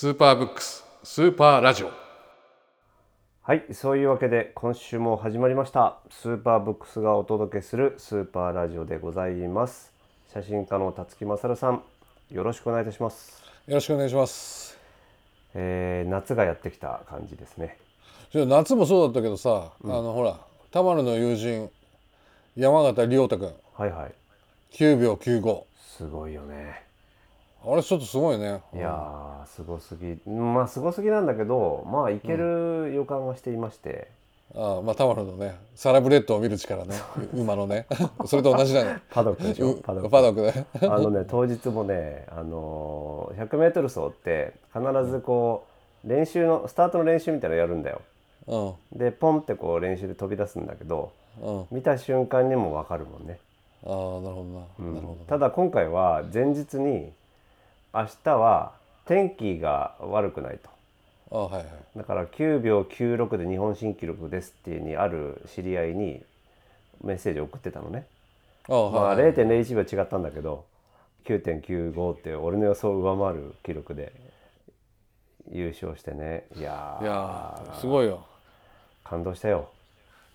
スーパーブックススーパーラジオ。はいそういうわけで今週も始まりました。スーパーブックスがお届けするスーパーラジオでございます。写真家の辰木勝さんよろしくお願いいたします、よろしくお願いします。えー、夏がやってきた感じですね。じゃあ夏もそうだったけどさ、あのほら田丸の友人山形亮太君はいはい。9秒95すごいよねあれちょっとすごいね。いやーすごすぎ。まあすごすぎなんだけどまあいける予感がしていまして、ああまあ田丸のねサラブレッドを見る力ね。馬のね。それと同じだね。パドックでしょ。うパドック。パドックで あのね当日もね、あのー、100m 走って必ずこう練習のスタートの練習みたいなのやるんだよ。うん。でポンってこう練習で飛び出すんだけどうん。見た瞬間にも分かるもんね、ああなるほどな、なるほどただ今回は前日に明日は天気が悪くないと。ああはいはい。だから9秒96で日本新記録ですっていうにある知り合いにメッセージを送ってたのね。ああまあはい、はい0.01秒違ったんだけど9.95って俺の予想を上回る記録で優勝してね。いやー。いやーすごいよ。感動したよ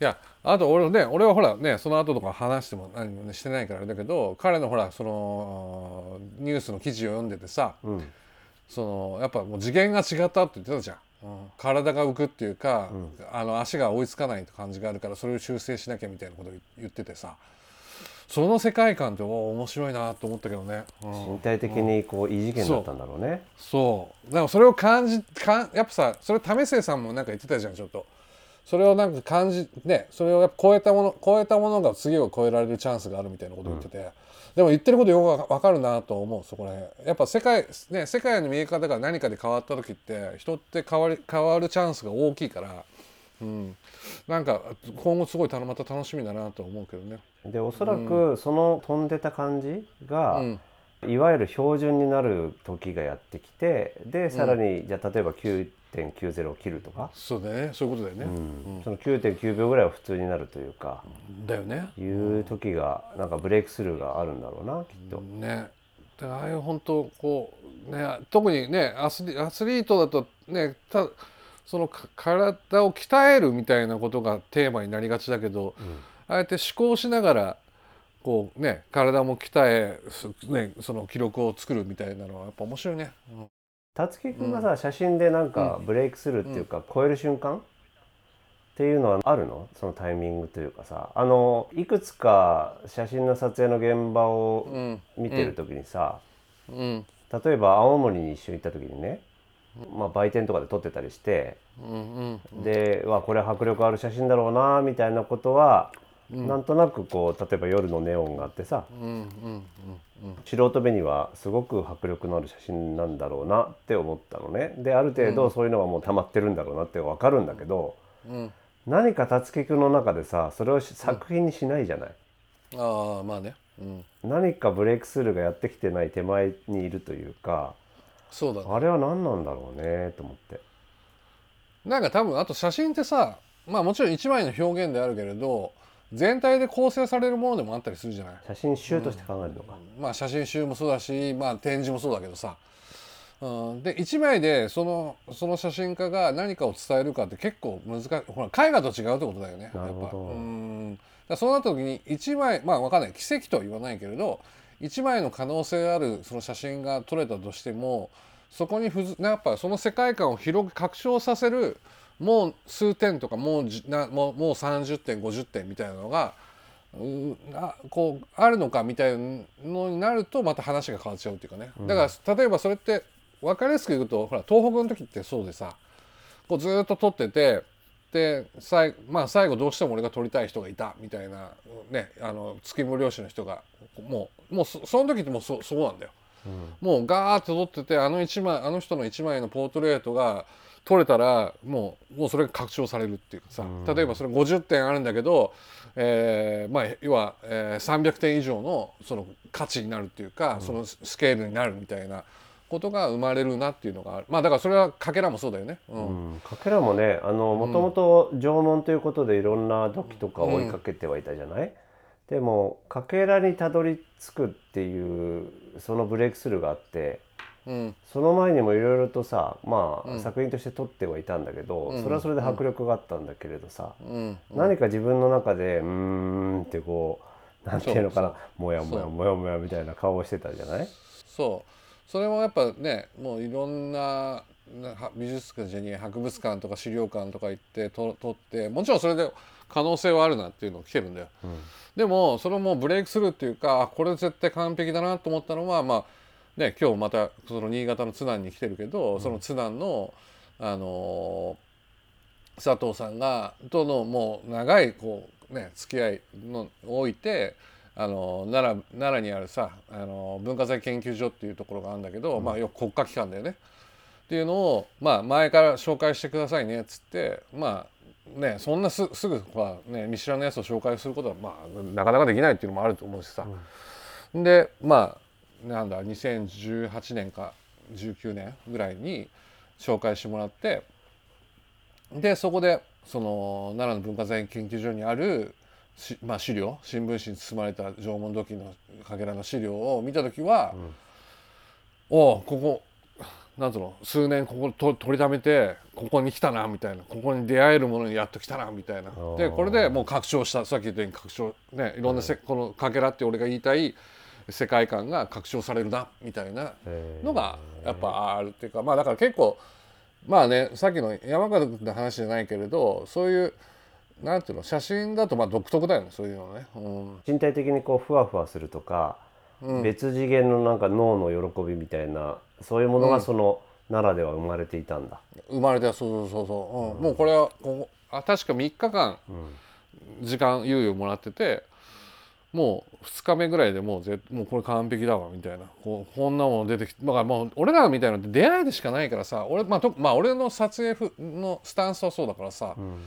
いやあと俺ね俺はほらねその後とか話しても何も、ね、してないからあれだけど彼のほらそのニュースの記事を読んでてさ、ん。そのやっぱもう次元が違ったって言ってたじゃん、うん。体が浮くっていうか、あの足が追いつかない感じがあるからそれを修正しなきゃみたいなことを言っててさ。その世界観ってお面白いなと思ったけどね、うん。身体的にこう異次元だったんだろうね。そう。だからそれを感じかんやっぱさそれ為末さんもなんか言ってたじゃんちょっとそれをなんか感じねそれをやっぱ超えたもの超えたものが次を超えられるチャンスがあるみたいなことを言ってて、でも言ってることよくわかるなと思うそこら辺。やっぱ世界ね世界の見え方が何かで変わった時って人って変わり変わるチャンスが大きいからうん。なんか今後すごいたまた楽しみだなと思うけどね。でおそらくその飛んでた感じが、うん。いわゆる標準になる時がやってきてでさらに、じゃあ例えば9.90を切るとか、そうだよね。そういうことだよね、うん。その9.9秒ぐらいは普通になるというか、だよね。いう時がなんかブレイクスルーがあるんだろうなきっと。ね。だからああいう本当こうね特にねアスリアスリートだとねたそのか体を鍛えるみたいなことがテーマになりがちだけど、ああやって思考しながらこうね体も鍛え、すね、その記録を作るみたいなのはやっぱ面白いね。うん辰樹君がさ、写真でなんかブレイクスルーっていうか、超える瞬間？っていうのはあるの？そのタイミングというかさ。あのいくつか写真の撮影の現場をうん。見てる時にさ、うん。例えば青森に一緒に行った時にね、まあ、売店とかで撮ってたりして、うんうんでわこれ迫力ある写真だろうなみたいなことは、なんとなくこう例えば夜のネオンがあってさうんうんうん素人目にはすごく迫力のある写真なんだろうなって思ったのね。である程度そういうのがもう溜まってるんだろうなって分かるんだけど、うん。何か辰樹君の中でさそれをし作品にしないじゃない、ああまあね、うん、何かブレイクスルーがやってきてない手前にいるというかそうだね。あれは何なんだろうねと思って。なんか多分あと写真ってさまあもちろん一枚の表現であるけれど全体で構成されるものでもあったりするじゃない？写真集として考えるのか、まあ写真集もそうだし、まあ、展示もそうだけどさ、うん、で一枚でそのその写真家が何かを伝えるかって結構難しい。ほら絵画と違うってことだよねなるほど。やっぱうん。だそうなった時に一枚まあわかんない。奇跡とは言わないけれど一枚の可能性あるその写真が撮れたとしてもそこにふずやっぱその世界観を広く拡張させるもう数点とかもうじなもうもう30点50点みたいなのがうあこうあるのかみたいなのになるとまた話が変わっちゃうっていうかね、だから例えばそれって分かりやすく言うとほら東北の時ってそうでさこうずっと撮っててで最,、まあ、最後どうしても俺が撮りたい人がいたみたいなねあの月無漁師の人がもうもうそその時ってもうそそうなんだよ。もうガーッと撮っててあの一枚あの人の一枚のポートレートが撮れたらもうもうそれが拡張されるっていうかさ、例えばそれ50点あるんだけど、えーまあ要は、えー、300点以上のその価値になるっていうか、そのスケールになるみたいなことが生まれるなっていうのがある。まあだからそれはかけらもそうだよね。うん。うん、かけらもねあのもともと縄文ということでいろんな土器とか追いかけてはいたじゃない、でもかけらにたどり着くっていうそのブレイクスルーがあってうん。その前にもいろいろとさまあ、うん。作品として撮ってはいたんだけど、うん。それはそれで迫力があったんだけれどさ、うん。何か自分の中でうーんってこうなんていうのかなもやもやもやもやみたいな顔をしてたじゃない？そう。それもやっぱねもういろんな美術館じゃねえ博物館とか資料館とか行ってと撮ってもちろんそれで可能性はあるなっていうのが来てるんだよ。うん。でもそれもブレイクスルーっていうかあこれ絶対完璧だなと思ったのはまあね今日またその新潟の津南に来てるけど、その津南のあのー佐藤さんがとのもう長いこうね付き合いのを置いてあのー奈良奈良にあるさあのー文化財研究所っていうところがあるんだけど、まあよく国家機関だよね。っていうのをまあ前から紹介してくださいねっつってまあねそんなすすぐはね見知らぬやつを紹介することはまあなかなかできないっていうのもあると思うしさ、でまあなんだ2018年か19年ぐらいに紹介してもらってでそこでその奈良の文化財研究所にあるし、まあ、資料新聞紙に包まれた縄文土器のかけらの資料を見た時は、おおここなんつうの数年ここと取りためてここに来たなみたいな。ここに出会えるものにやっと来たなみたいな。ー。でこれでもう拡張した。さっき言ったように拡張ねいろんなせ、このかけらって俺が言いたい世界観が拡張されるなみたいなえー。のがやっぱあるっていうかまあだから結構まあねさっきの山川君の話じゃないけれどそういうなんていうの写真だとまあ独特だよねそういうのね。うん。身体的にこうふわふわするとか、うん。別次元のなんか脳の喜びみたいなそういうものがその奈良では生まれていたんだ。生まれたそうそうそうそう、うん。もうこれはここあ確か3日間うん。時間猶予もらっててもう2日目ぐらいでもうぜもうこれ完璧だわみたいな。こうこんなもの出てきてだからもう俺らみたいなのって出会いでしかないからさ俺,、まあ、とまあ俺の撮影ふのスタンスはそうだからさ、うん。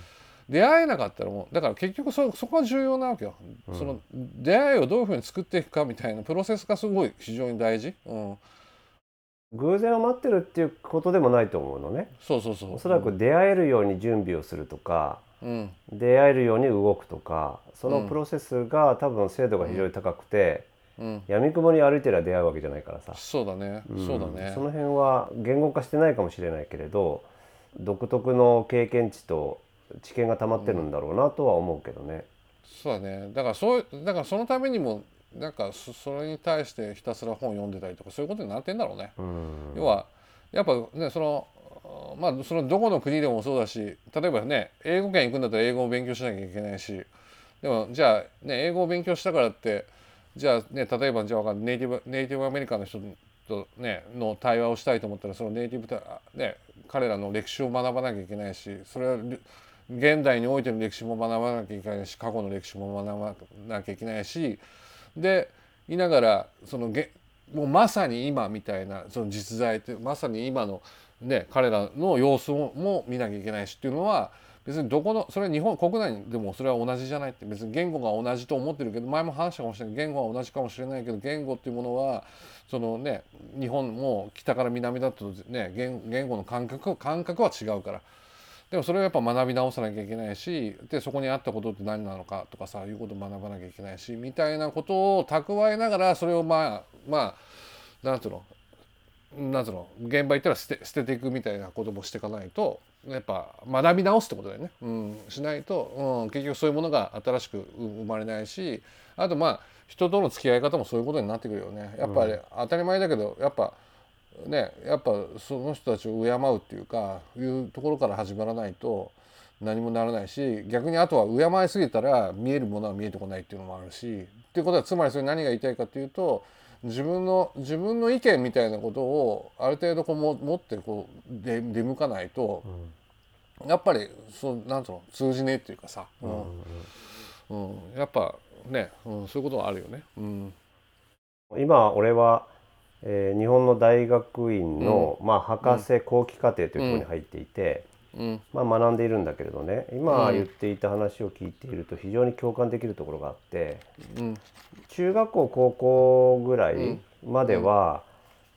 出会えなかったらもうだから結局そそこが重要なわけよ、その出会いをどういうふうに作っていくかみたいなプロセスがすごい非常に大事、うん、偶然を待ってるっていうことでもないと思うのね。そうそうそうおそらく出会えるように準備をするとか、うん出会えるように動くとかそのプロセスが多分精度が非常に高くて、うん。闇雲に歩いてりゃ出会うわけじゃないからさ、そうだね、ん。そうだね。その辺は言語化してないかもしれないけれど独特の経験値と知見が溜まってるんだろうなとは思うけどね。そうだね。だからそうだからそのためにもなんかそそれに対してひたすら本読んでたりとかそういうことになってんだろうね。うん。要はやっぱねそのまあそのどこの国でもそうだし例えばね英語圏行くんだったら英語を勉強しなきゃいけないしでもじゃあね英語を勉強したからってじゃあね例えばじゃあネイティブネイティブアメリカの人とねの対話をしたいと思ったらそのネイティブね彼らの歴史を学ばなきゃいけないしそれは現代においての歴史も学ばなきゃいけないし過去の歴史も学ばなきゃいけないしでいながらそのげもうまさに今みたいなその実在ってまさに今のね彼らの様子もも見なきゃいけないしっていうのは別にどこのそれは日本国内でもそれは同じじゃないって別に言語が同じと思ってるけど前も話したかもしれない言語は同じかもしれないけど言語っていうものはそのね日本も北から南だとね言言語の感覚感覚は違うから。でもそれをやっぱ学び直さなきゃいけないしでそこにあったことって何なのかとかさいうことを学ばなきゃいけないしみたいなことを蓄えながらそれをまあまあなんつうの？なんつうの？現場行ったら捨て捨てていくみたいなこともしていかないとやっぱ学び直すってことだよね、うん、しないと、うん、結局そういうものが新しく生まれないしあとまあ人との付き合い方もそういうことになってくるよね。やっぱり当たり前だけどやっぱねやっぱその人たちを敬うっていうかいうところから始まらないと何もならないし逆にあとは敬いすぎたら見えるものは見えてこないっていうのもあるしっていうことはつまりそれ何が言いたいかっていうと自分の自分の意見みたいなことをある程度こうも持ってこう出出向かないと、やっぱりそうなんとの通じねえっていうかさ、うん。うんやっぱね、うん、そういうことはあるよね。うん。今俺は、えー日本の大学院の、まあ、博士後期課程というところに入っていて、うんまあ、学んでいるんだけれどね。今うん。言っていた話を聞いていると非常に共感できるところがあってうん。中学校高校ぐらいまでは、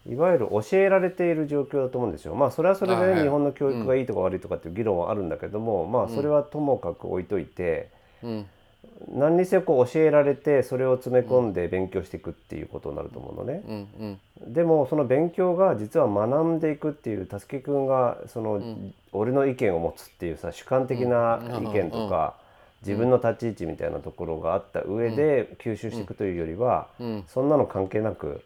いわゆる教えられている状況だと思うんですよ。まあそれはそれでね、日本の教育がいいとか悪いとかっていう議論はあるんだけども、まあそれはともかく置いといて、うん何にせよこう教えられてそれを詰め込んで勉強していくっていうことになると思うのね。うんうん。でもその勉強が実は学んでいくっていうたすきくんがその、俺の意見を持つっていうさ主観的な意見とか、自分の立ち位置みたいなところがあった上で吸収していくというよりは、うん。そんなの関係なく、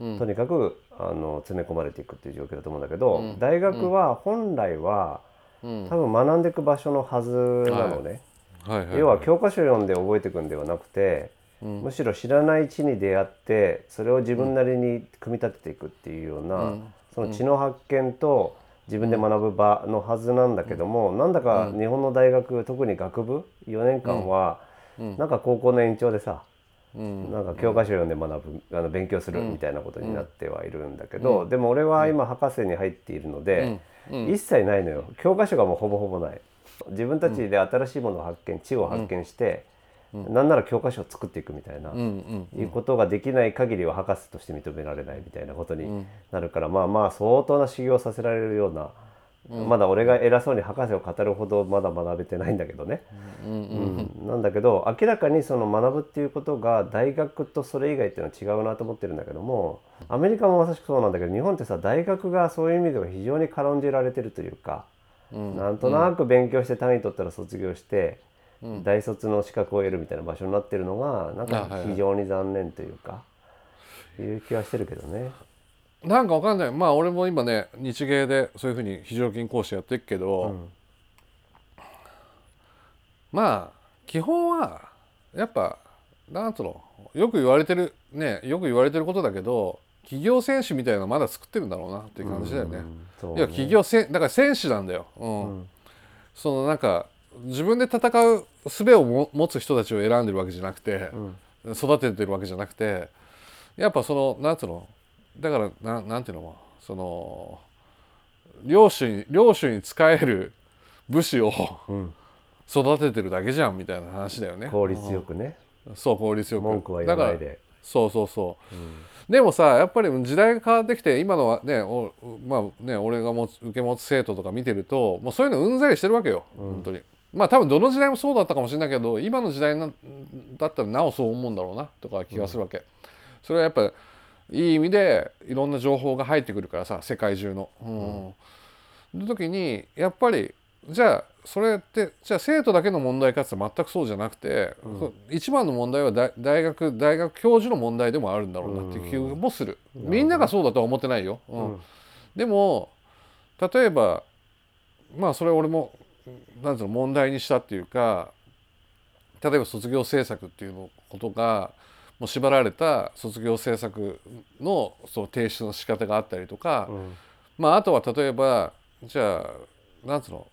うん。とにかくあの詰め込まれていくっていう状況だと思うん。だけど、大学は本来はうん。多分学んでいく場所のはずなのね。はいはい要は教科書読んで覚えていくんではなくて、うん。むしろ知らない地に出会ってそれを自分なりに組み立てていくっていうような、うん。その知の発見と自分で学ぶ場のはずなんだけども、なんだか日本の大学特に学部4年間は、なんか高校の延長でさ、うん。なんか教科書読んで学ぶあの勉強するみたいなことになってはいるんだけど、でも俺は今博士に入っているので、一切ないのよ。教科書がもうほぼほぼない自分たちで新しいものを発見知を発見して、なんなら教科書を作っていくみたいな、うんうんいうことができない限りは博士として認められないみたいなことになるから、まあまあ相当な修行させられるような、まだ俺が偉そうに博士を語るほどまだ学べてないんだけどね。うんなんだけど明らかにその学ぶっていうことが大学とそれ以外っていうのは違うなと思ってるんだけどもアメリカもまさしくそうなんだけど日本ってさ大学がそういう意味では非常に軽んじられてるというか、なんとなく勉強して単位取ったら卒業して、大卒の資格を得るみたいな場所になってるのがなんか非常に残念というか、いう気はしてるけどね。なんかわかんない。まあ俺も今ね日芸でそういうふうに非常勤講師やってるけど、まあ基本はやっぱなんつうのよく言われてるねよく言われてることだけど企業選手みたいなのまだ作ってるんだろうなっていう感じだよね。そういや企業せんだから選手なんだよ。うん。そのなんか自分で戦う術をも持つ人たちを選んでるわけじゃなくて、育ててるわけじゃなくてやっぱそのなんつうの？だからななんていうの？その領主に領主に仕える武士をん。育ててるだけじゃんみたいな話だよね。効率よくね。そう効率よく。文句は言わないで。そうそうそう、でもさやっぱり時代が変わってきて今のはねおまあね俺が持つ受け持つ生徒とか見てるともうそういうのうんざりしてるわけよ、本当に。まあ多分どの時代もそうだったかもしれないけど今の時代なだったらなおそう思うんだろうなとか気がするわけ、それはやっぱいい意味でいろんな情報が入ってくるからさ世界中の。うん。の時にやっぱりじゃあそれってじゃあ生徒だけの問題かって言ったら全くそうじゃなくて、そう一番の問題は大大学大学教授の問題でもあるんだろうなっていう気もする、みんながそうだとは思ってないよ、うん。でも例えばまあそれ俺もなんていうの問題にしたっていうか例えば卒業制作っていうのことがもう縛られた卒業制作のその提出の仕方があったりとか、まああとは例えばじゃあなんつうの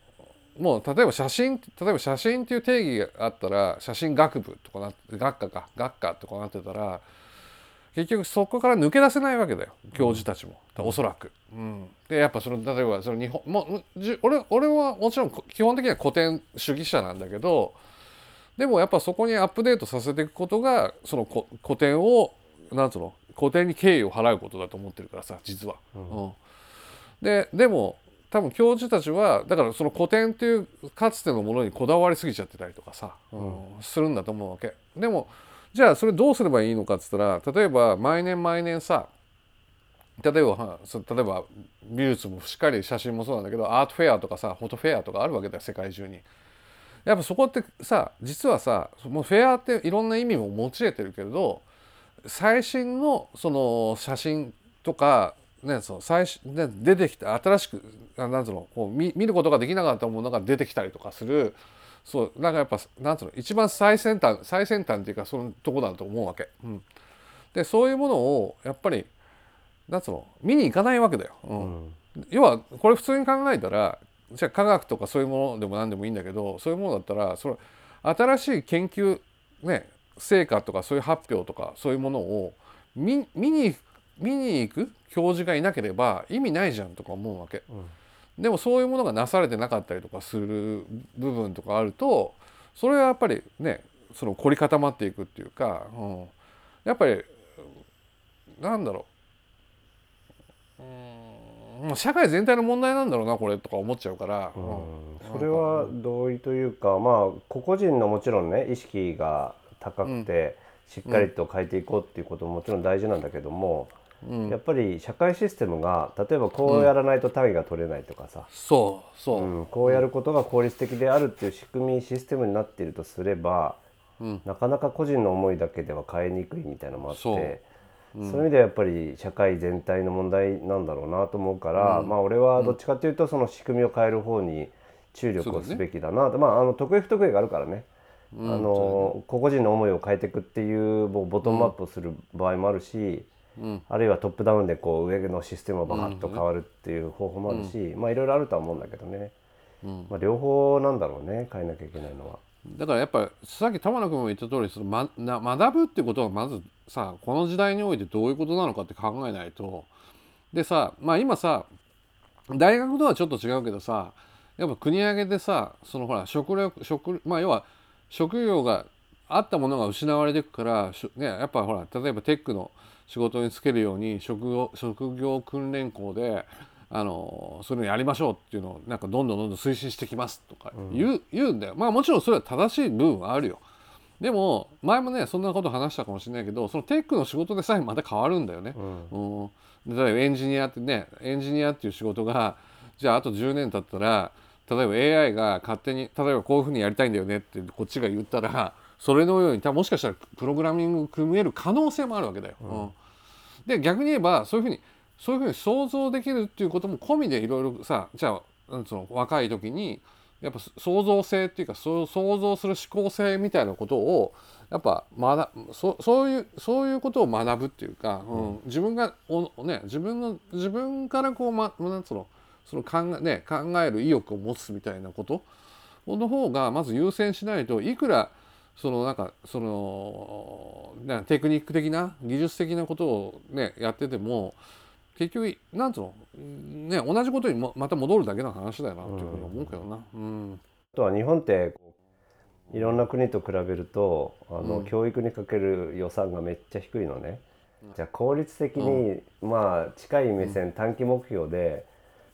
もう例えば写真例えば写真っていう定義があったら写真学部とかな学科か学科とかなってたら結局そこから抜け出せないわけだよ教授たちも、おそらく。うん、でやっぱその例えばその日本もうじ俺俺はもちろん基本的には古典主義者なんだけどでもやっぱそこにアップデートさせていくことがそのこ古典をなんつうの古典に敬意を払うことだと思ってるからさ実は。うんででも多分教授たちはだからその古典っていうかつてのものにこだわりすぎちゃってたりとかさ、うんするんだと思うわけ。でもじゃあそれどうすればいいのかっつったら例えば毎年毎年さ例えば例えば美術もしっかり写真もそうなんだけどアートフェアとかさフォトフェアとかあるわけだよ世界中に。やっぱそこってさ実はさもうフェアっていろんな意味も持ち得てるけれど最新のその写真とか、ね、その最新ね、出てきた新しくあなんつうのこう見見ることができなかったものが出てきたりとかするそうなんかやっぱなんつうの一番最先端最先端っていうかそのとこだと思うわけ。うん、でそういうものをやっぱりなんつうの見に行かないわけだよ。うん要はこれ普通に考えたらじゃあ科学とかそういうものでも何でもいいんだけどそういうものだったらそれ新しい研究ね成果とかそういう発表とかそういうものを見見に見に行く？教授がいなければ意味ないじゃんとか思うわけ。でもそういうものがなされてなかったりとかする部分とかあるとそれはやっぱりねその凝り固まっていくっていうか、うん、やっぱりなんだろう。うーもう社会全体の問題なんだろうなこれとか思っちゃうから、ううん。んそれは同意というかまあ個々人のもちろんね意識が高くてしっかりと変えていこうっていうことももちろん大事なんだけども、うんやっぱり社会システムが例えばこうやらないと単位が取れないとかさ、そうそう、うん。こうやることが効率的であるっていう仕組みシステムになっているとすれば、うん。なかなか個人の思いだけでは変えにくいみたいなのもあってそう。いう意味ではやっぱり社会全体の問題なんだろうなと思うから、まあ俺はどっちかっていうとその仕組みを変える方に注力をすべきだなと、まああの得意不得意があるからね。あの個々人の思いを変えていくっていうボトムアップをする場合もあるし、うん。あるいはトップダウンでこう上のシステムがバーッと変わるっていう方法もあるし、まあいろいろあるとは思うんだけどね、うん。まあ、両方なんだろうね変えなきゃいけないのは。だからやっぱさっき玉野君も言った通りその、ま、な学ぶってことはまずさこの時代においてどういうことなのかって考えないと。でさまあ今さ大学とはちょっと違うけどさやっぱ国挙げでさそのほら食力食まあ要は職業があったものが失われていくからねやっぱほら例えばテックの仕事に就けるように職業職業訓練校であのそういうのやりましょうっていうのをなんかどんどんどんどん推進してきますとか言う,、言うんだよ。まあもちろんそれは正しい部分はあるよ。でも前もねそんなこと話したかもしれないけどそのテックの仕事でさえまた変わるんだよね。うん。例えばエンジニアってねエンジニアっていう仕事がじゃああと10年経ったら例えば AI が勝手に例えばこういうふうにやりたいんだよねってこっちが言ったらそれのようにもしかしたらプログラミング組める可能性もあるわけだよ。うん。で逆に言えばそういうふうにそういうふうに想像できるっていうことも込みでいろいろさじゃあその若い時にやっぱ創造性っていうかそう想像する思考性みたいなことをやっぱ学そそういうそういうことを学ぶっていうか、うん。自分がおね自分の自分からこうまなんつうのその考えね考える意欲を持つみたいなことの方がまず優先しないといくらそのなんかそのなテクニック的な技術的なことをねやってても結局なんつうのね同じことにもまた戻るだけの話だよなっていうふうに思うけどな。うん。あとは日本っていろんな国と比べるとあの、教育にかける予算がめっちゃ低いのね。じゃあ効率的に、まあ近い目線、短期目標で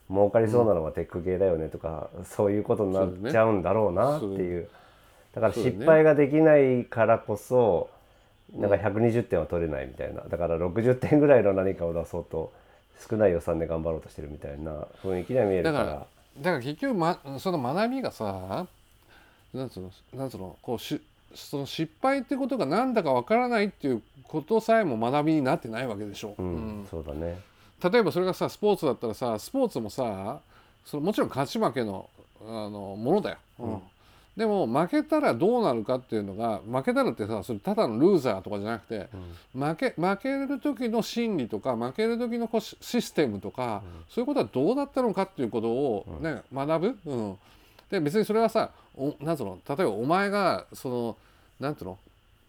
儲かりそうなのはテック系だよねとか、そういうことになっちゃうんだろうなっていうだから失敗ができないからこそなんか120点は取れないみたいな。だから60点ぐらいの何かを出そうと少ない予算で頑張ろうとしてるみたいな雰囲気には見えるかだかららだから結局、ま、その学びがさなんつうのなんつうのこうしその失敗ってことが何だかわからないっていうことさえも学びになってないわけでしょ。ううん。ん、そうだね。例えばそれがさスポーツだったらさスポーツもさそのもちろん勝ち負けのあのものだよ、うんでも負けたらどうなるかっていうのが負けたらってさそれただのルーザーとかじゃなくて、負け負ける時の心理とか負ける時のシシステムとか、そういうことはどうだったのかっていうことを、ね学ぶ、うん、で別にそれはさおなんつうの？例えばお前がそのなんつうの？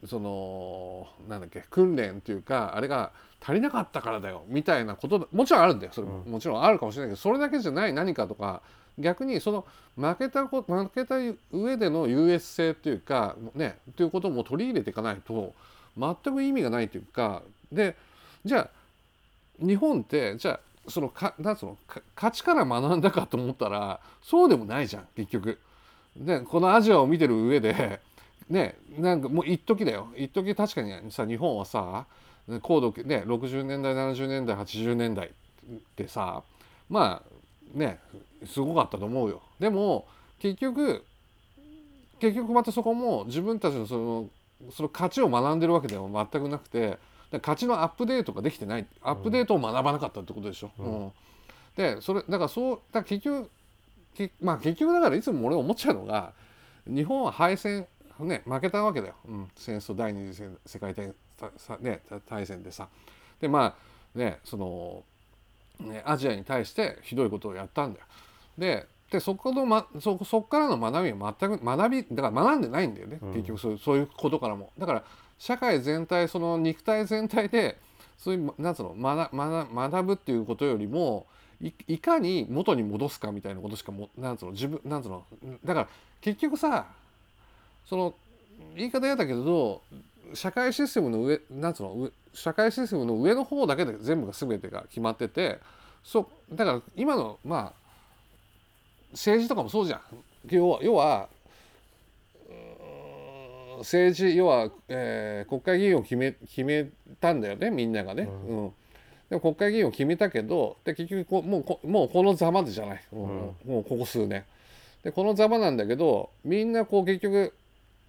そのなんだっけ？訓練っていうかあれが足りなかったからだよみたいなことだもちろんあるんだよそれも、もちろんあるかもしれないけどそれだけじゃない何かとか逆にその負けたこ負けた上での優越性っていうかねっていうことも取り入れていかないと全く意味がないというかでじゃあ日本ってじゃあそのかなんつうのか勝ちから学んだかと思ったらそうでもないじゃん結局。でこのアジアを見てる上でねなんかもう一時だよ一時確かにさ日本はさ高度ね60年代70年代80年代ってさまあねすごかったと思うよ。でも結局結局またそこも自分たちのそのその価値を学んでるわけでは全くなくてで価値のアップデートができてないアップデートを学ばなかったってことでしょ。うんでそれだからそうだ結局けまあ結局だからいつも俺思っちゃうのが日本は敗戦ね負けたわけだよ、うん、戦争第二次世界大,、さね、大戦でさ。でまあねそのねアジアに対してひどいことをやったんだよ。ででそこの、ま、そそこからの学びは全く学びだから学んでないんだよね、結局そういうそういうことからも。だから社会全体その肉体全体でそういうなんつうの学学学ぶっていうことよりもいいかに元に戻すかみたいなことしかもなんつうの自分なんつうのだから結局さその言い方嫌だけど社会システムの上なんつうの上社会システムの上の方だけで全部が全てが決まっててそうだから今のまあ政治とかもそうじゃん。要は要は政治要は、えー、国会議員を決め決めたんだよねみんながね、うん、うん、でも国会議員を決めたけどで結局こもうこもうこのざまでじゃない、うん、もうここ数年。でこのざまなんだけどみんなこう結局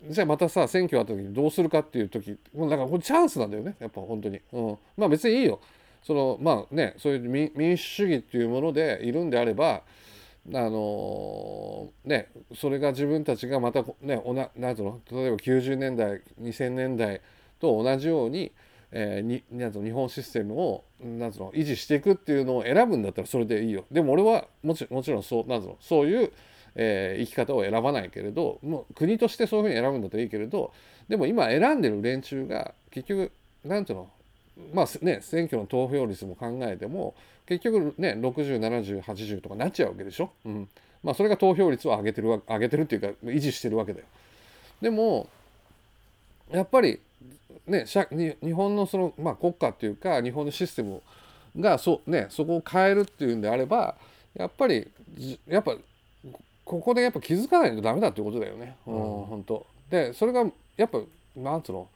じゃあまたさ選挙あった時にどうするかっていう時もうだからこれチャンスなんだよね。やっぱ本当に、うん、まあ別にいいよ。そのまあねそういう民主主義っていうものでいるんであればあのー、ねそれが自分たちがまたねおななんの例えば90年代2000年代と同じように、えー、になん日本システムをなんの維持していくっていうのを選ぶんだったらそれでいいよ。でも俺はもちもちろんそうなんのそういう、えー、生き方を選ばないけれどもう国としてそういうふうに選ぶんだったらいいけれどでも今選んでる連中が結局なんていうのまあね選挙の投票率も考えても結局ね607080とかなっちゃうわけでしょ、うん、まあそれが投票率を上げてる上げてるっていうか維持してるわけだよ。でもやっぱりね日本のその、まあ、国家っていうか日本のシステムがそ,、ね、そこを変えるっていうんであればやっぱりやっぱここでやっぱ気づかないとダメだっていうことだよね、うん、本当。でそれがやっぱなんつうの？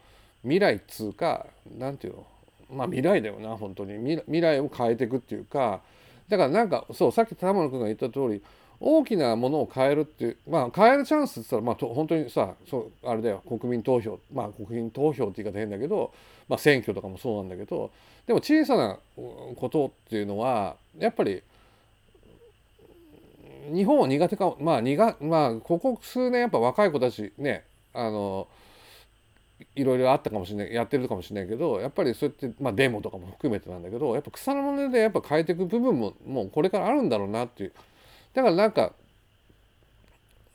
未来っつうかなんていうの？まあ未来だよな本当に。未来を変えていくっていうか。だからなんかそうさっき玉野君が言った通り大きなものを変えるっていうまあ変えるチャンスって言ったらまあ本当にさそうあれだよ。国民投票。まあ国民投票って言い方変だけど、まあ、選挙とかもそうなんだけどでも小さなことっていうのはやっぱり日本は苦手かまあ苦まあここ数年やっぱ若い子たちねあのいろいろあったかもしれないやってるかもしれないけどやっぱりそうやって、まあ、デモとかも含めてなんだけどやっぱ草の根でやっぱ変えていく部分ももうこれからあるんだろうなっていう。だからなんか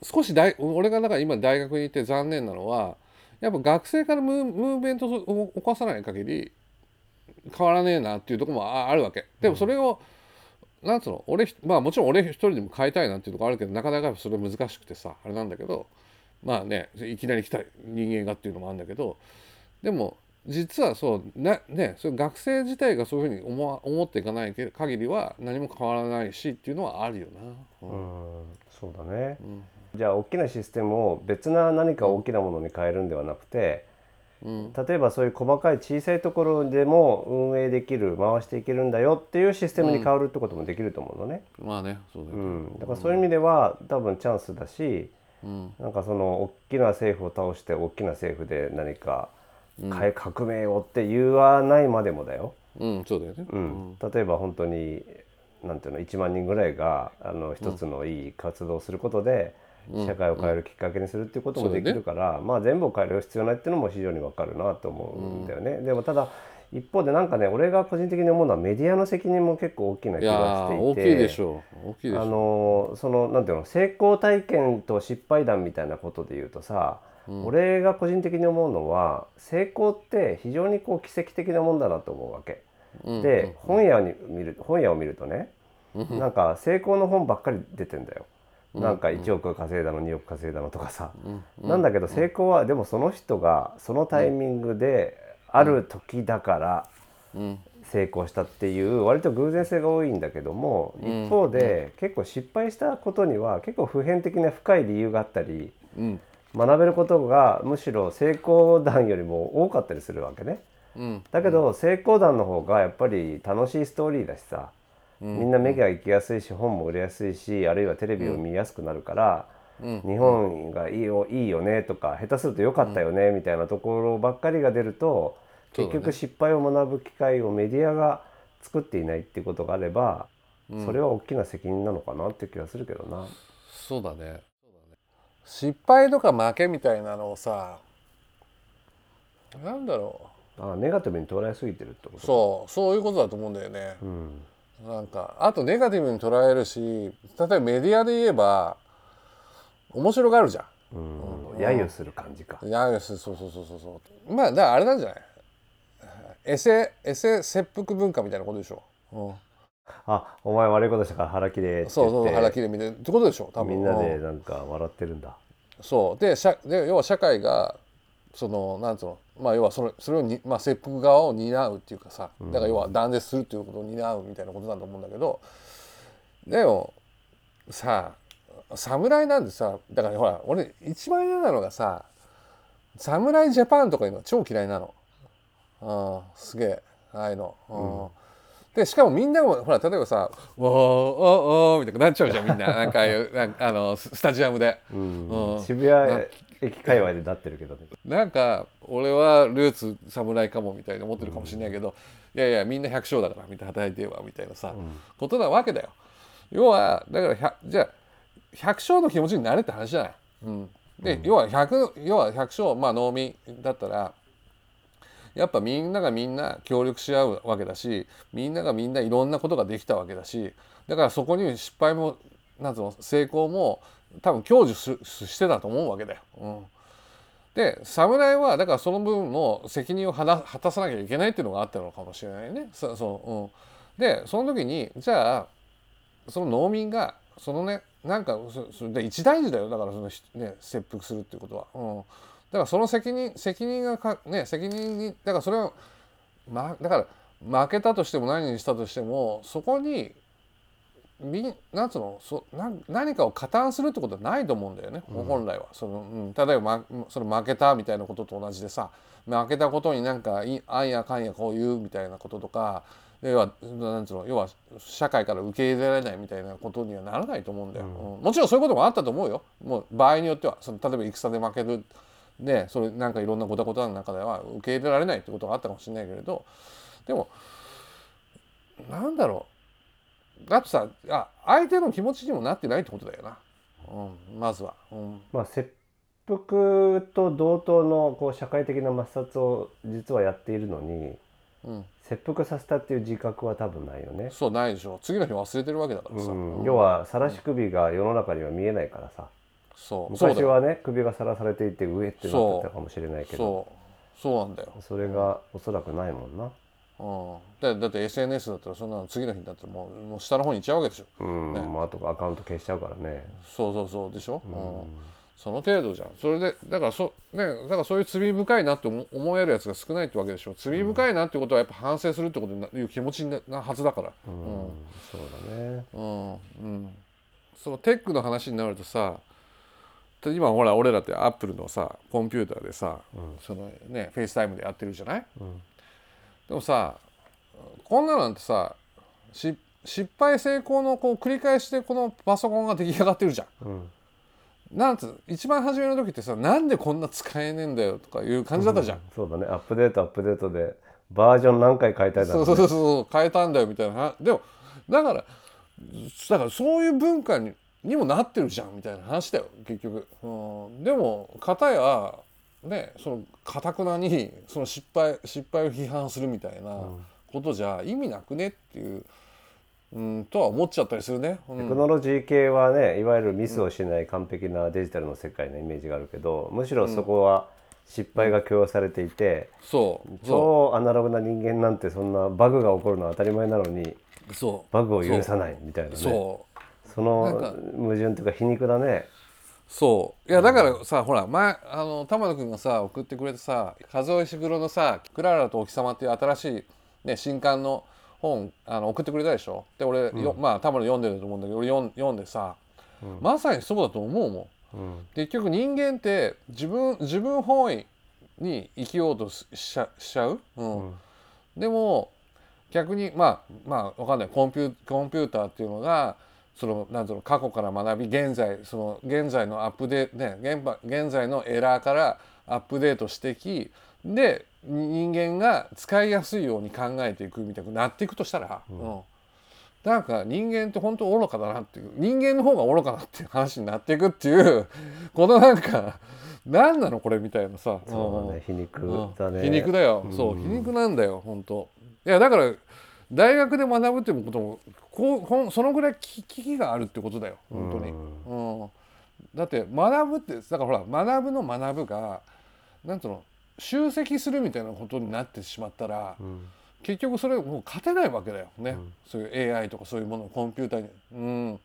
少し大俺がだか今大学にいて残念なのはやっぱ学生からムーブメントを起こさない限り変わらねえなっていうとこもあるわけ。でもそれを、うん、なんつうの俺まあもちろん俺一人でも変えたいなっていうとこあるけどなかなかそれ難しくてさあれなんだけどまあねいきなり来た人間がっていうのもあるんだけどでも実はそうねねそれ学生自体がそういうふうに思思っていかない限りは何も変わらないしっていうのはあるよな。うん、うんそうだね、うん、じゃあ大きなシステムを別な何か大きなものに変えるんではなくて、うん、例えばそういう細かい小さいところでも運営できる回していけるんだよっていうシステムに変わるってこともできると思うのね。まあねそうだよ、ね、うん、だからそういう意味では多分チャンスだし、うん、なんかその大きな政府を倒して大きな政府で何か変え、革命をって言わないまでもだよ。うん、そうだよね、うん、例えば本当になんていうの1万人ぐらいがあの一つのいい活動をすることで、社会を変えるきっかけにするっていうこともできるから、まあ全部を変える必要ないっていうのも非常にわかるなと思うんだよね。でもただ一方でなんかね俺が個人的に思うのはメディアの責任も結構大きな気がしていて。大きいでしょう。大きいでしょう。あのそのなんていうの成功体験と失敗談みたいなことで言うとさ、うん、俺が個人的に思うのは成功って非常にこう奇跡的なもんだなと思うわけ。うん、で、うん、本屋に見る本屋を見るとね、なんか成功の本ばっかり出てんだよ。なんか1億稼いだの2億稼いだのとかさ、なんだけど成功はでもその人がそのタイミングである時だから成功したっていう割と偶然性が多いんだけども一方で結構失敗したことには結構普遍的な深い理由があったり学べることがむしろ成功談よりも多かったりするわけね。だけど成功談の方がやっぱり楽しいストーリーだしさみんな目が行きやすいし本も売れやすいしあるいはテレビを見やすくなるから。日本がいいよいいよねとか下手すると良かったよねみたいなところばっかりが出ると結局失敗を学ぶ機会をメディアが作っていないっていうことがあれば、それは大きな責任なのかなって気がするけどな。そうだね。失敗とか負けみたいなのをさなんだろう。あネガティブに捉えすぎてるってこと？そうそういうことだと思うんだよね。うん、なんかあとネガティブに捉えるし例えばメディアで言えば面白がるじゃん。うん、揶揄する感じか。揶揄するそうそうそうそうそう。まあだからあれなんじゃない？エセエセ切腹文化みたいなことでしょ。うん、あお前悪いことしたから腹切れそうそう腹切れみたいな。ってことでしょ多分。みんなでなんか笑ってるんだ。そう。でしゃで要は社会がそのなんつうのまあ要はそれそれをに、まあ、切腹側を担うっていうかさだから要は断絶するっていうことを担うみたいなことだと思うんだけどでもさ侍なんでさだからほら俺一番嫌なのがさ侍ジャパンとかいうの超嫌いなの。うん。すげえ。ああいうの。うん。でしかもみんなもほら例えばさ「わーおーおー」みたいになっちゃうじゃんみんな。なんかあのススタジアムで。うん。うん。渋谷駅界隈でなってるけどね。なんか俺はルーツ侍かもみたいに思ってるかもしれないけど、いやいやみんな百姓だからみたいな働いてるわみたいなさ、ことなわけだよ。要はだから百じゃあ百姓の気持ちになれって話じゃない。うん、で、要は百要は百姓まあ農民だったらやっぱみんながみんな協力し合うわけだしみんながみんないろんなことができたわけだしだからそこに失敗もなんつうの成功も多分享受ししてたと思うわけだよ。うん、で侍はだからその分の責任を果た果たさなきゃいけないっていうのがあったのかもしれないね。そそううん、でその時にじゃあその農民がそのねなんかそそで一大事だよだからその、ね、切腹するっていうことは。うん、だからその責任責任がかね責任にだからそれは、ま、だから負けたとしても何にしたとしてもそこにみんなんつうのそな何かを加担するってことはないと思うんだよね、本来は。その、うん、例えば、ま、その負けたみたいなことと同じでさ負けたことになんかいあんやかんやこう言うみたいなこととか要はなんつうの要は社会から受け入れられないみたいなことにはならないと思うんだよ、うん。もちろんそういうこともあったと思うよ。もう場合によってはその例えば戦で負けるでそれなんかいろんなごたごたの中では受け入れられないってことがあったかもしれないけれどでもなんだろう。だってさあ相手の気持ちにもなってないってことだよな、うん、まずは、うん、まあ切腹と同等のこう社会的な抹殺を実はやっているのにうん、切腹させたっていう自覚は多分ないよね、そうないでしょ。次の日忘れてるわけだからさ、うん、要は晒し首が世の中には見えないからさそう。昔はね首がさらされていて上ってなってたかもしれないけど。そう。そう。なんだよ、それがおそらくないもんな、うん、だだって SNS だったらそんなの次の日だったらもうもう下の方に行っちゃうわけでしょ。うん。まあ、あとアカウント消しちゃうからね。そうそうそう。でしょ、うん。その程度じゃん。それでだからそ,、ね、だからそういう罪深いなって思思えるやつが少ないってわけでしょ。罪深いなってことはやっぱ反省するってことにないう気持ちにななはずだから。うん、そうだね。うん。うん。そうテックの話になるとさ今ほら俺らってアップルのさコンピューターでさ、そのね FaceTime でやってるじゃない、でもさこんなのなんてさし失敗成功のこう繰り返しでこのパソコンが出来上がってるじゃん。うん。なんつう一番初めの時ってさなんでこんな使えねえんだよとかいう感じだったじゃん。そうだね。アップデートアップデートでバージョン何回変えたいだろそううそうそうそう変えたんだよみたいな。話でもだからだからそういう文化ににもなってるじゃんみたいな話だよ結局、うん、でも片やねそのかたくなにその失敗失敗を批判するみたいなことじゃ意味なくねっていう、うん、とは思っちゃったりするね、うん。テクノロジー系はねいわゆるミスをしない完璧なデジタルの世界のイメージがあるけどむしろそこは失敗が許容されていて、そう。そ超アナログな人間なんてそんなバグが起こるのは当たり前なのにうそう。バグを許さないみたいなね。そうその矛盾というか皮肉だね。そう。いやだからさ、ほら前あの玉野君がさ送ってくれてさ数尾石黒のさ「クララとお日様」っていう新しい、ね、新刊の本あの送ってくれたでしょ？で俺、よまあ玉野読んでると思うんだけど俺読ん読んでさ、まさにそうだと思うもん。うん。結局人間って自分自分本位に生きようとししちゃしちゃう、うん。でも逆にまあまあわかんない。コンピュコンピューターっていうのがそのなんていうの過去から学び現在その現在のアップデートね現場現在のエラーからアップデートしてきで人間が使いやすいように考えていくみたいになっていくとしたら、うん。なんか人間って本当愚かだなっていう人間の方が愚かなっていう話になっていくっていう このなんか何なのこれみたいなさそうだね皮肉だね。皮肉だよ、そう皮肉なんだよ本当。いやだから大学で学ぶっていうこともこうほんそのぐらい危危機があるってことだよ。本当に、うん。だって学ぶってだからほら学ぶの学ぶがなんつうの集積するみたいなことになってしまったら、結局それもう勝てないわけだよね、そういう AI とかそういうものコンピューターに。うん。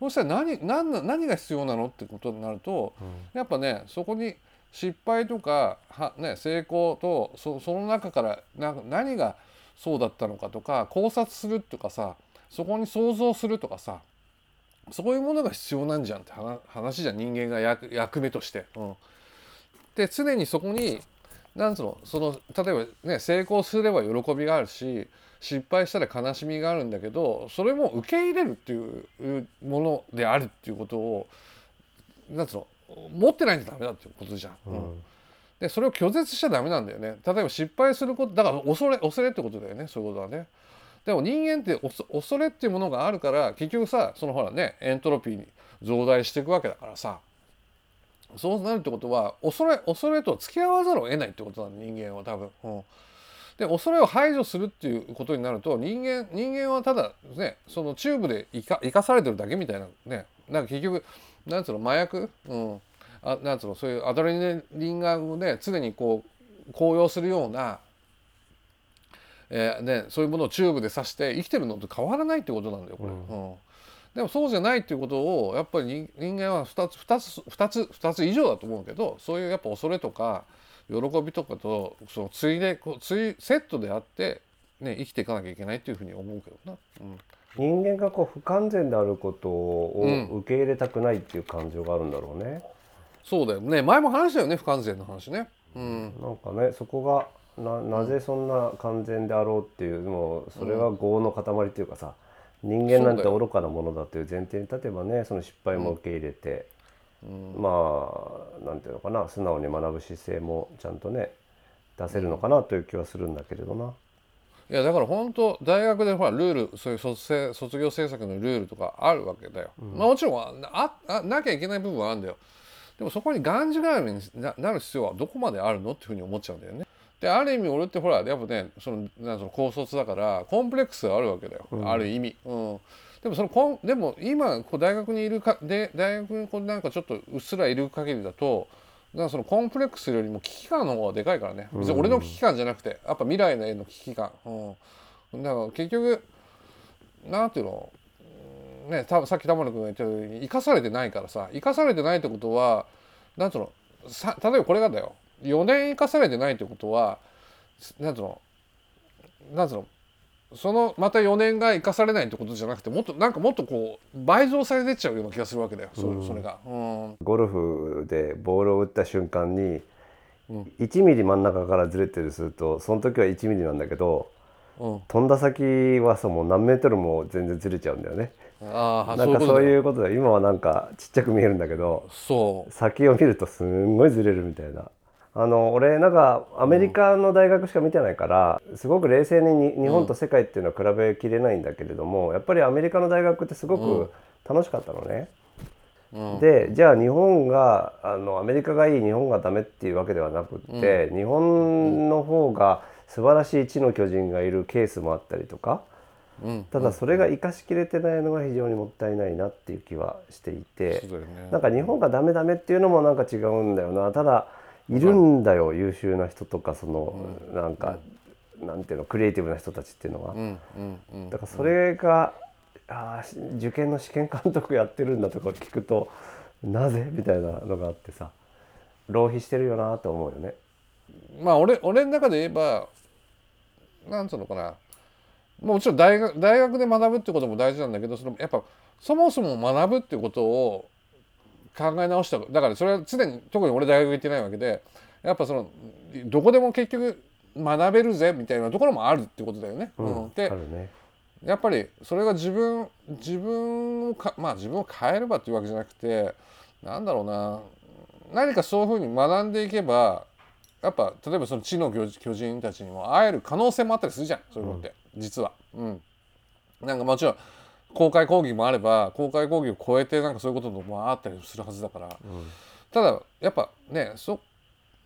そしたら何何何何が必要なのってことになると、やっぱねそこに失敗とかは、ね、成功とそその中からな何がそうだったのかとか考察するとかさそこに想像するとかさそういうものが必要なんじゃんって話じゃん人間が役目として。うん、で常にそこになんつうのその例えばね成功すれば喜びがあるし失敗したら悲しみがあるんだけどそれも受け入れるっていうものであるっていうことをなんつうの持ってないとダメだっていうことじゃん。うん、でそれを拒絶しちゃダメなんだよね。例えば失敗することだから恐れ恐れってことだよねそういうことはね。でも人間って恐れっていうものがあるから結局さそのほらねエントロピーに増大していくわけだからさそうなるってことは恐れ恐れと付き合わざるを得ないってことなんだ人間は多分。うんで恐れを排除するっていうことになると人間人間はただねそのチューブで生か生かされてるだけみたいなねなんか結局なんつうの麻薬、うん、あなんつうのそういうアドレナリンがね常にこう高揚するような、えーね、そういうものをチューブで刺して生きてるのと変わらないってことなんだよこれ。うん、うんでもそうじゃないっていうことをやっぱり人間は2つ2つ2つ2つ以上だと思うけどそういうやっぱ恐れとか喜びとかとそのついでこうついセットであって、ね、生きていかなきゃいけないっていうふうに思うけどな。うん人間がこう不完全であることを受け入れたくないっていう感情があるんだろうね。うん、そうだよね。前も話したよね不完全の話ね。うん、なんかねそこがななぜそんな完全であろうっていうもそれは業の塊っていうかさ、人間なんて愚かなものだという前提に立てばねその失敗も受け入れて、うん、まあなんていうのかな素直に学ぶ姿勢もちゃんとね出せるのかなという気はするんだけれどな。いやだから本当大学でほらルールそういう卒卒業制作のルールとかあるわけだよ、うん、まあ、もちろんああなきゃいけない部分はあるんだよでもそこにがんじがらめになる必要はどこまであるのっていうふうに思っちゃうんだよね。である意味俺ってほらやっぱねそのなんその高卒だからコンプレックスがあるわけだよ、うん、ある意味、うん、でもそのこんでも今こう大学にいるかで大学にこうなんかちょっとうっすらいる限りだとだからそのコンプレックスよりも危機感の方がでかいからね。別に俺の危機感じゃなくてやっぱ未来への危機感、うん、だから結局なんていうの？ねたさっき玉野君が言ったように生かされてないからさ生かされてないってことはなんていうのさ例えばこれがだよ。4年生かされてないってことはなんていうのなんていうのそのまた4年が生かされないってことじゃなくてもっとなんかもっとこう倍増されてっちゃうような気がするわけだよ、うん、それが、うん、ゴルフでボールを打った瞬間に1ミリ真ん中からずれてるするとその時は1ミリなんだけど、うん、飛んだ先はさもう何メートルも全然ずれちゃうんだよね。あなんかそういうことで今はなんかちっちゃく見えるんだけど先を見るとすんごいずれるみたいな。あの俺なんかアメリカの大学しか見てないからすごく冷静に日本と世界っていうのは比べきれないんだけれどもやっぱりアメリカの大学ってすごく楽しかったのね。でじゃあ日本があのアメリカがいい日本がダメっていうわけではなくって、日本の方が素晴らしい地の巨人がいるケースもあったりとか、ただそれが生かしきれてないのが非常にもったいないなっていう気はしていて、なんか日本がダメダメっていうのもなんか違うんだよな。ただいるんだよ、優秀な人とかその、うん、なんか、うん、なんていうのクリエイティブな人たちっていうのは、だからそれが、あ受験の試験監督やってるんだとか聞くとなぜみたいなのがあってさ浪費してるよなと思うよね。まあ俺俺の中で言えばなんつうのかなもちろん大学大学で学ぶってことも大事なんだけどそのやっぱそもそも学ぶってことを考え直しただからそれは常に特に俺大学行ってないわけでやっぱそのどこでも結局学べるぜみたいなところもあるってことだよね。うん、で、ね、やっぱりそれが自分自分をかまあ自分を変えればっていうわけじゃなくてなんだろうな。何かそういうふうに学んでいけばやっぱ例えばその知の巨人たちにも会える可能性もあったりするじゃんそういうのって、うん、実は。うん、なんかもちろん公開講義もあれば公開講義を超えてなんかそういうこともあったりするはずだから、うん、ただやっぱねそ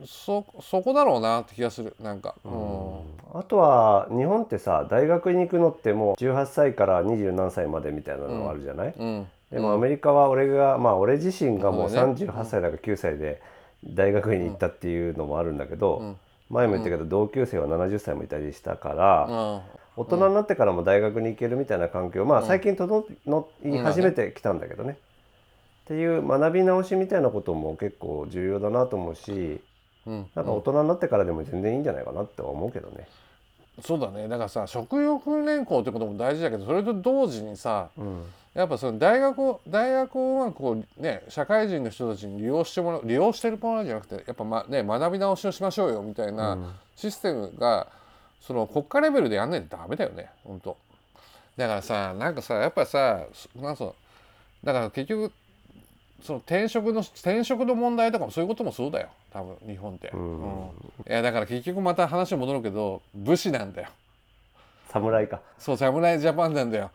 そそこだろうなって気がするなんか、うん、あとは日本ってさ大学に行くのってもう18歳から二十何歳までみたいなのがあるじゃない、うん。うん、でもアメリカは俺がまあ俺自身がもう38歳だか9歳で大学院に行ったっていうのもあるんだけど、前も言ったけど同級生は70歳もいたりしたから、大人になってからも大学に行けるみたいな環境まあ最近整い始めてきたんだけどね。っていう学び直しみたいなことも結構重要だなと思うしうん。なんか大人になってからでも全然いいんじゃないかなって思うけどね。そうだね。だからさ職業訓練校ってことも大事だけどそれと同時にさうん。やっぱその大学を大学をうまくこうね社会人の人たちに利用してもらう利用してるもらうんじゃなくてやっぱ、まね、学び直しをしましょうよみたいなシステムがその国家レベルでやんないとダメだよね。本当。だからさなんかさやっぱさなんそだから結局その転職の転職の問題とかもそういうこともそうだよ。多分日本って、うん。いやだから結局また話戻るけど武士なんだよ。侍か。そう侍ジャパンなんだよ。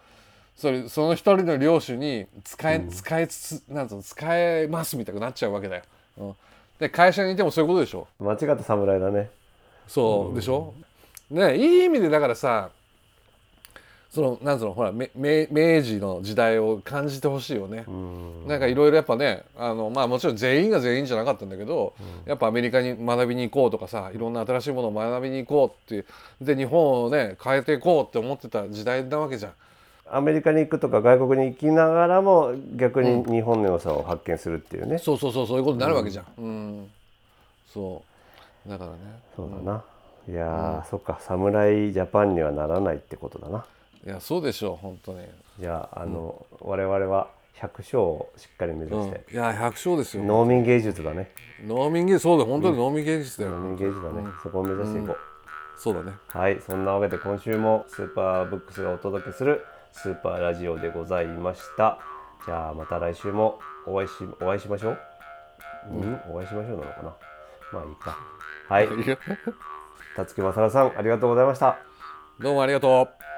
それその一人の領主に使え、使えつつなんつうの使えますみたいになっちゃうわけだよ、うん、で会社にいてもそういうことでしょ。間違った侍だね。そうでしょねいい意味でだからさそのなんつうのほらめ明明治の時代を感じてほしいよね、うん。なんかいろいろやっぱねあのまあもちろん全員が全員じゃなかったんだけど、やっぱアメリカに学びに行こうとかさいろんな新しいものを学びに行こうってで日本をね変えていこうって思ってた時代なわけじゃん。アメリカに行くとか外国に行きながらも逆に日本の良さを発見するっていうね、そうそうそうそういうことになるわけじゃん。うん、そう。だからね。そうだな、いやー、そっか侍ジャパンにはならないってことだな。いやそうでしょう本当に。じゃああの、我々は100勝をしっかり目指うん。して、いや百姓ですよ。農民芸術だね。農民芸術そうだ本当に農民芸術だよ。農民芸術だね、そこを目指していこう、そうだね。はいそんなわけで今週もスーパーブックスがお届けするスーパーラジオでございました。じゃあまた来週もお会いしお会いしましょう？うん、お会いしましょうなのかな？まあいいか。はい辰木正さんありがとうございましたどうもありがとう。